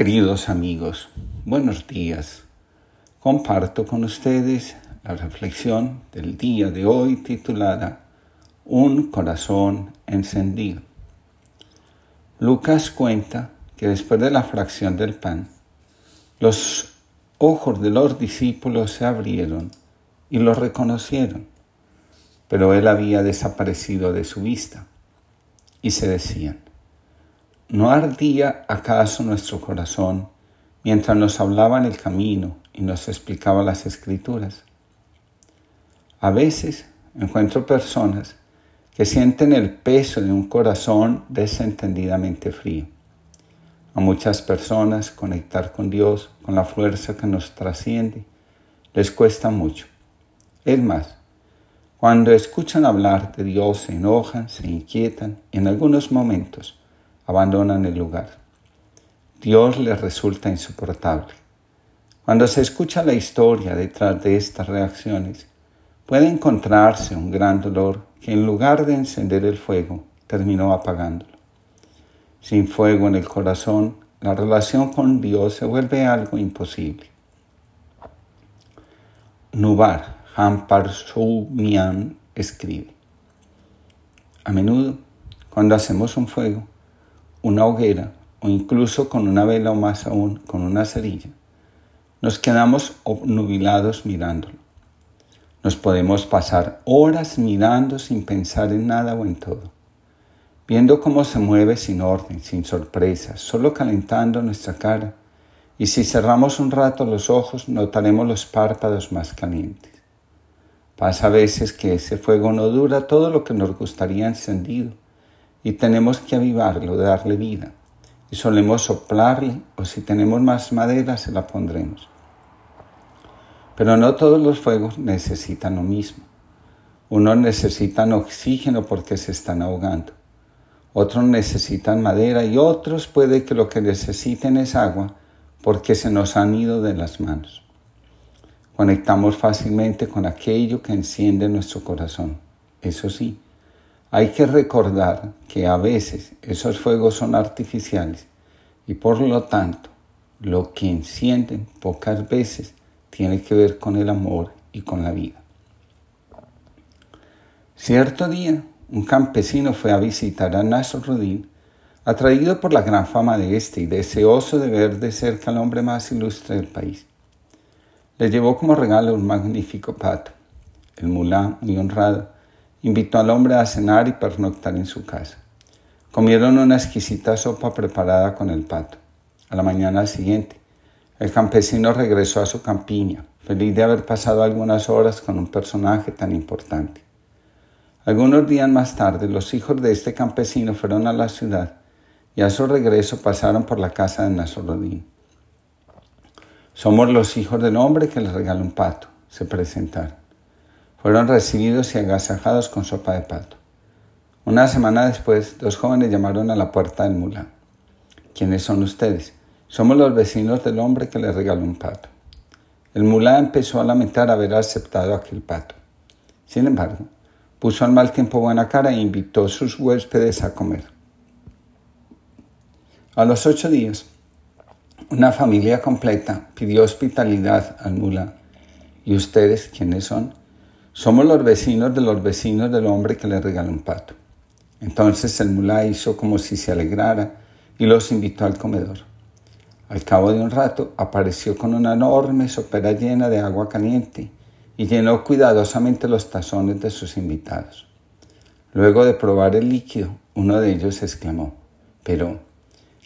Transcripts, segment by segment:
Queridos amigos, buenos días. Comparto con ustedes la reflexión del día de hoy titulada Un corazón encendido. Lucas cuenta que después de la fracción del pan, los ojos de los discípulos se abrieron y lo reconocieron, pero él había desaparecido de su vista y se decían, ¿No ardía acaso nuestro corazón mientras nos hablaba en el camino y nos explicaba las escrituras? A veces encuentro personas que sienten el peso de un corazón desentendidamente frío. A muchas personas conectar con Dios, con la fuerza que nos trasciende, les cuesta mucho. Es más, cuando escuchan hablar de Dios se enojan, se inquietan y en algunos momentos abandonan el lugar. Dios les resulta insoportable. Cuando se escucha la historia detrás de estas reacciones, puede encontrarse un gran dolor que en lugar de encender el fuego, terminó apagándolo. Sin fuego en el corazón, la relación con Dios se vuelve algo imposible. Nubar Hampar Mian escribe, a menudo, cuando hacemos un fuego, una hoguera o incluso con una vela o más aún con una cerilla, nos quedamos obnubilados mirándolo. Nos podemos pasar horas mirando sin pensar en nada o en todo, viendo cómo se mueve sin orden, sin sorpresas, solo calentando nuestra cara, y si cerramos un rato los ojos notaremos los párpados más calientes. Pasa a veces que ese fuego no dura todo lo que nos gustaría encendido, y tenemos que avivarlo, darle vida. Y solemos soplarle o si tenemos más madera se la pondremos. Pero no todos los fuegos necesitan lo mismo. Unos necesitan oxígeno porque se están ahogando. Otros necesitan madera y otros puede que lo que necesiten es agua porque se nos han ido de las manos. Conectamos fácilmente con aquello que enciende nuestro corazón. Eso sí, hay que recordar que a veces esos fuegos son artificiales y por lo tanto lo que encienden pocas veces tiene que ver con el amor y con la vida. Cierto día, un campesino fue a visitar a Nasruddin, atraído por la gran fama de este y deseoso de ver de cerca al hombre más ilustre del país. Le llevó como regalo un magnífico pato. El mulá, muy honrado, invitó al hombre a cenar y pernoctar en su casa. Comieron una exquisita sopa preparada con el pato. A la mañana siguiente, el campesino regresó a su campiña, feliz de haber pasado algunas horas con un personaje tan importante. Algunos días más tarde, los hijos de este campesino fueron a la ciudad y a su regreso pasaron por la casa de Nazorodín. Somos los hijos del hombre que le regaló un pato, se presentaron. Fueron recibidos y agasajados con sopa de pato. Una semana después, dos jóvenes llamaron a la puerta del mulá. ¿Quiénes son ustedes? Somos los vecinos del hombre que le regaló un pato. El mulá empezó a lamentar haber aceptado aquel pato. Sin embargo, puso al mal tiempo buena cara e invitó a sus huéspedes a comer. A los ocho días, una familia completa pidió hospitalidad al mulá. ¿Y ustedes quiénes son? Somos los vecinos de los vecinos del hombre que le regaló un pato. Entonces el mulá hizo como si se alegrara y los invitó al comedor. Al cabo de un rato apareció con una enorme sopera llena de agua caliente y llenó cuidadosamente los tazones de sus invitados. Luego de probar el líquido, uno de ellos exclamó, Pero,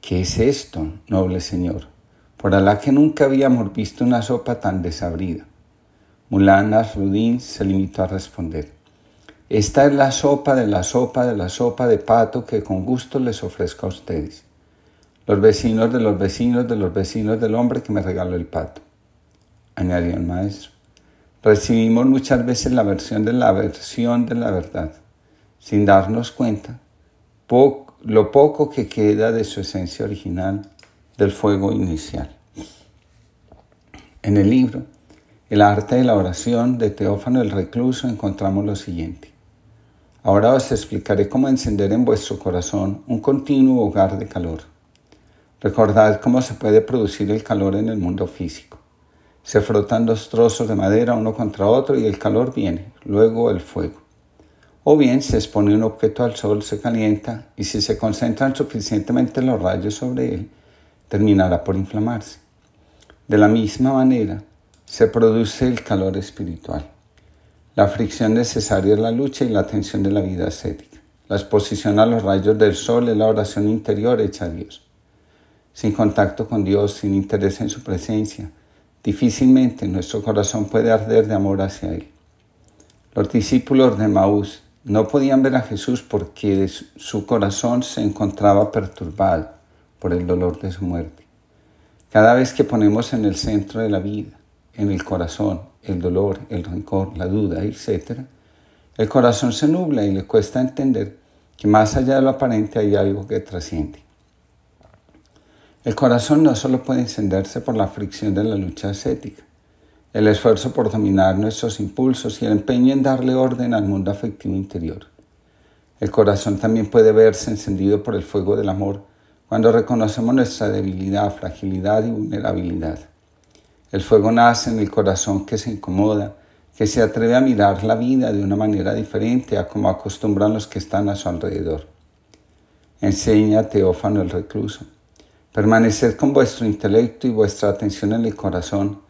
¿qué es esto, noble señor? Por Alá que nunca habíamos visto una sopa tan desabrida. Mulán Nasruddin se limitó a responder, esta es la sopa de la sopa de la sopa de pato que con gusto les ofrezco a ustedes, los vecinos de los vecinos de los vecinos del hombre que me regaló el pato. Añadió el maestro, recibimos muchas veces la versión de la versión de la verdad, sin darnos cuenta lo poco que queda de su esencia original del fuego inicial. En el libro, el arte de la oración de Teófano el Recluso encontramos lo siguiente. Ahora os explicaré cómo encender en vuestro corazón un continuo hogar de calor. Recordad cómo se puede producir el calor en el mundo físico. Se frotan dos trozos de madera uno contra otro y el calor viene, luego el fuego. O bien se expone un objeto al sol, se calienta y si se concentran suficientemente los rayos sobre él, terminará por inflamarse. De la misma manera, se produce el calor espiritual. La fricción necesaria es la lucha y la tensión de la vida ascética. La exposición a los rayos del sol es la oración interior hecha a Dios. Sin contacto con Dios, sin interés en su presencia, difícilmente nuestro corazón puede arder de amor hacia Él. Los discípulos de Maús no podían ver a Jesús porque su corazón se encontraba perturbado por el dolor de su muerte. Cada vez que ponemos en el centro de la vida, en el corazón, el dolor, el rencor, la duda, etc., el corazón se nubla y le cuesta entender que más allá de lo aparente hay algo que trasciende. El corazón no solo puede encenderse por la fricción de la lucha ascética, el esfuerzo por dominar nuestros impulsos y el empeño en darle orden al mundo afectivo interior. El corazón también puede verse encendido por el fuego del amor cuando reconocemos nuestra debilidad, fragilidad y vulnerabilidad. El fuego nace en el corazón que se incomoda, que se atreve a mirar la vida de una manera diferente a como acostumbran los que están a su alrededor. Enseña Teófano el recluso. Permaneced con vuestro intelecto y vuestra atención en el corazón,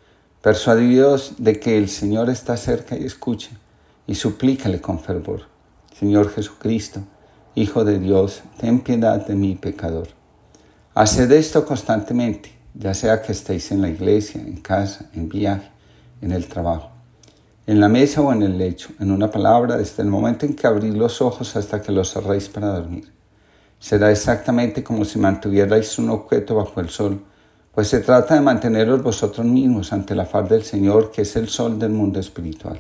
persuadidos de que el Señor está cerca y escuche, y suplícale con fervor. Señor Jesucristo, Hijo de Dios, ten piedad de mi pecador. Haced esto constantemente, ya sea que estéis en la iglesia, en casa, en viaje, en el trabajo, en la mesa o en el lecho, en una palabra, desde el momento en que abrís los ojos hasta que los cerréis para dormir será exactamente como si mantuvierais un objeto bajo el sol, pues se trata de manteneros vosotros mismos ante la faz del Señor, que es el sol del mundo espiritual.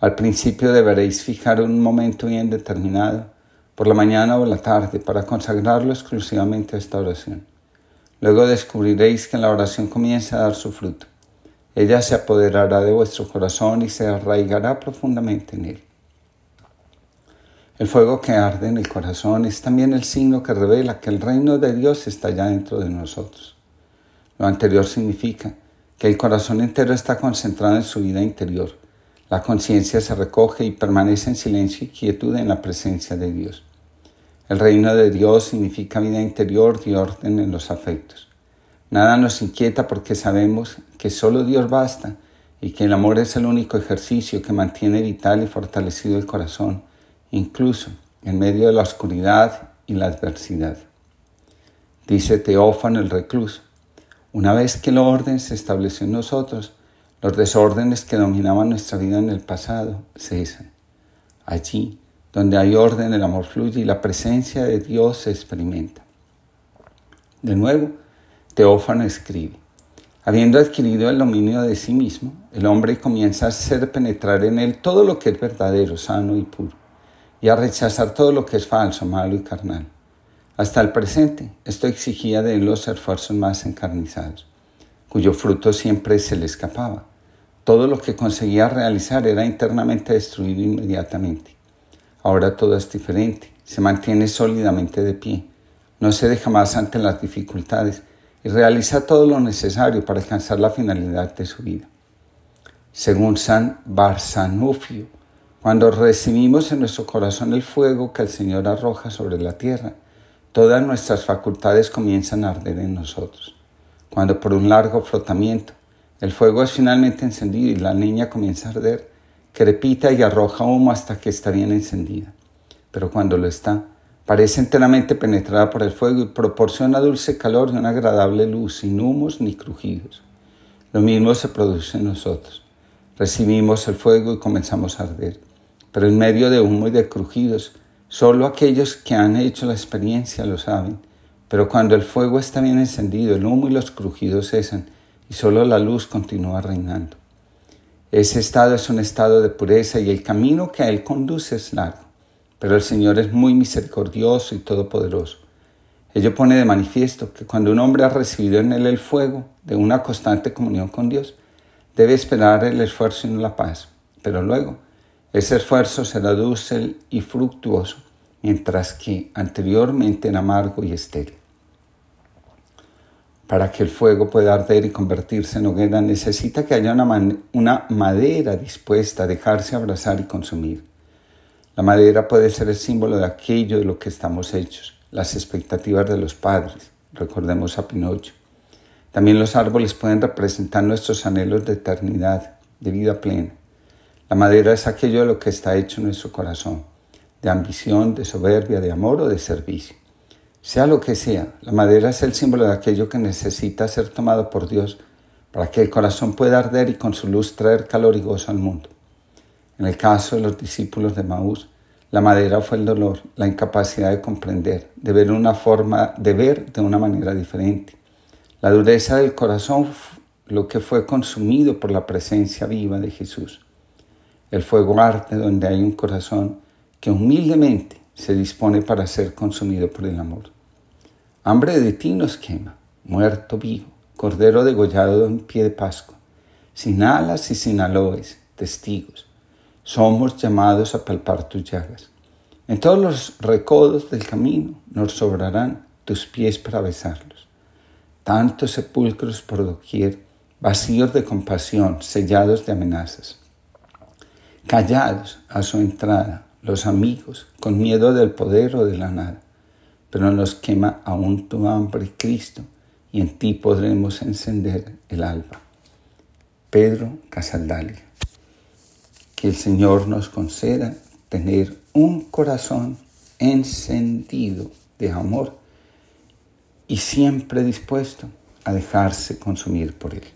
Al principio deberéis fijar un momento bien determinado, por la mañana o la tarde, para consagrarlo exclusivamente a esta oración. Luego descubriréis que la oración comienza a dar su fruto. Ella se apoderará de vuestro corazón y se arraigará profundamente en él. El fuego que arde en el corazón es también el signo que revela que el reino de Dios está ya dentro de nosotros. Lo anterior significa que el corazón entero está concentrado en su vida interior. La conciencia se recoge y permanece en silencio y quietud en la presencia de Dios. El reino de Dios significa vida interior y orden en los afectos. Nada nos inquieta porque sabemos que solo Dios basta y que el amor es el único ejercicio que mantiene vital y fortalecido el corazón incluso en medio de la oscuridad y la adversidad. Dice Teófano el recluso, una vez que el orden se estableció en nosotros, los desórdenes que dominaban nuestra vida en el pasado cesan. Allí, donde hay orden, el amor fluye y la presencia de Dios se experimenta. De nuevo, Teófano escribe, habiendo adquirido el dominio de sí mismo, el hombre comienza a hacer penetrar en él todo lo que es verdadero, sano y puro y a rechazar todo lo que es falso, malo y carnal. Hasta el presente, esto exigía de él los esfuerzos más encarnizados, cuyo fruto siempre se le escapaba. Todo lo que conseguía realizar era internamente destruido inmediatamente. Ahora todo es diferente, se mantiene sólidamente de pie, no se deja más ante las dificultades y realiza todo lo necesario para alcanzar la finalidad de su vida. Según San Barsanufio, cuando recibimos en nuestro corazón el fuego que el Señor arroja sobre la tierra, todas nuestras facultades comienzan a arder en nosotros. Cuando por un largo flotamiento el fuego es finalmente encendido y la niña comienza a arder, crepita y arroja humo hasta que está bien encendida. Pero cuando lo está, parece enteramente penetrada por el fuego y proporciona dulce calor y una agradable luz, sin humos ni crujidos. Lo mismo se produce en nosotros. Recibimos el fuego y comenzamos a arder pero en medio de humo y de crujidos, solo aquellos que han hecho la experiencia lo saben. Pero cuando el fuego está bien encendido, el humo y los crujidos cesan y solo la luz continúa reinando. Ese estado es un estado de pureza y el camino que a él conduce es largo, pero el Señor es muy misericordioso y todopoderoso. Ello pone de manifiesto que cuando un hombre ha recibido en él el fuego de una constante comunión con Dios, debe esperar el esfuerzo y la paz, pero luego ese esfuerzo será dulce y fructuoso, mientras que anteriormente era amargo y estéril. Para que el fuego pueda arder y convertirse en hoguera necesita que haya una, madera dispuesta a dejarse abrazar y consumir. La madera puede ser el símbolo de aquello de lo que estamos hechos, las expectativas de los padres, recordemos a Pinocho. También los árboles pueden representar nuestros anhelos de eternidad, de vida plena. La madera es aquello de lo que está hecho nuestro corazón, de ambición, de soberbia, de amor o de servicio. Sea lo que sea, la madera es el símbolo de aquello que necesita ser tomado por Dios para que el corazón pueda arder y con su luz traer calor y gozo al mundo. En el caso de los discípulos de Maús, la madera fue el dolor, la incapacidad de comprender, de ver una forma, de ver de una manera diferente. La dureza del corazón, lo que fue consumido por la presencia viva de Jesús. El fuego arde donde hay un corazón que humildemente se dispone para ser consumido por el amor. Hambre de ti nos quema, muerto vivo, cordero degollado en pie de Pascua, sin alas y sin aloes, testigos. Somos llamados a palpar tus llagas. En todos los recodos del camino nos sobrarán tus pies para besarlos. Tantos sepulcros por doquier, vacíos de compasión, sellados de amenazas. Callados a su entrada, los amigos, con miedo del poder o de la nada. Pero nos quema aún tu hambre, Cristo, y en ti podremos encender el alba. Pedro Casaldalia. Que el Señor nos conceda tener un corazón encendido de amor y siempre dispuesto a dejarse consumir por Él.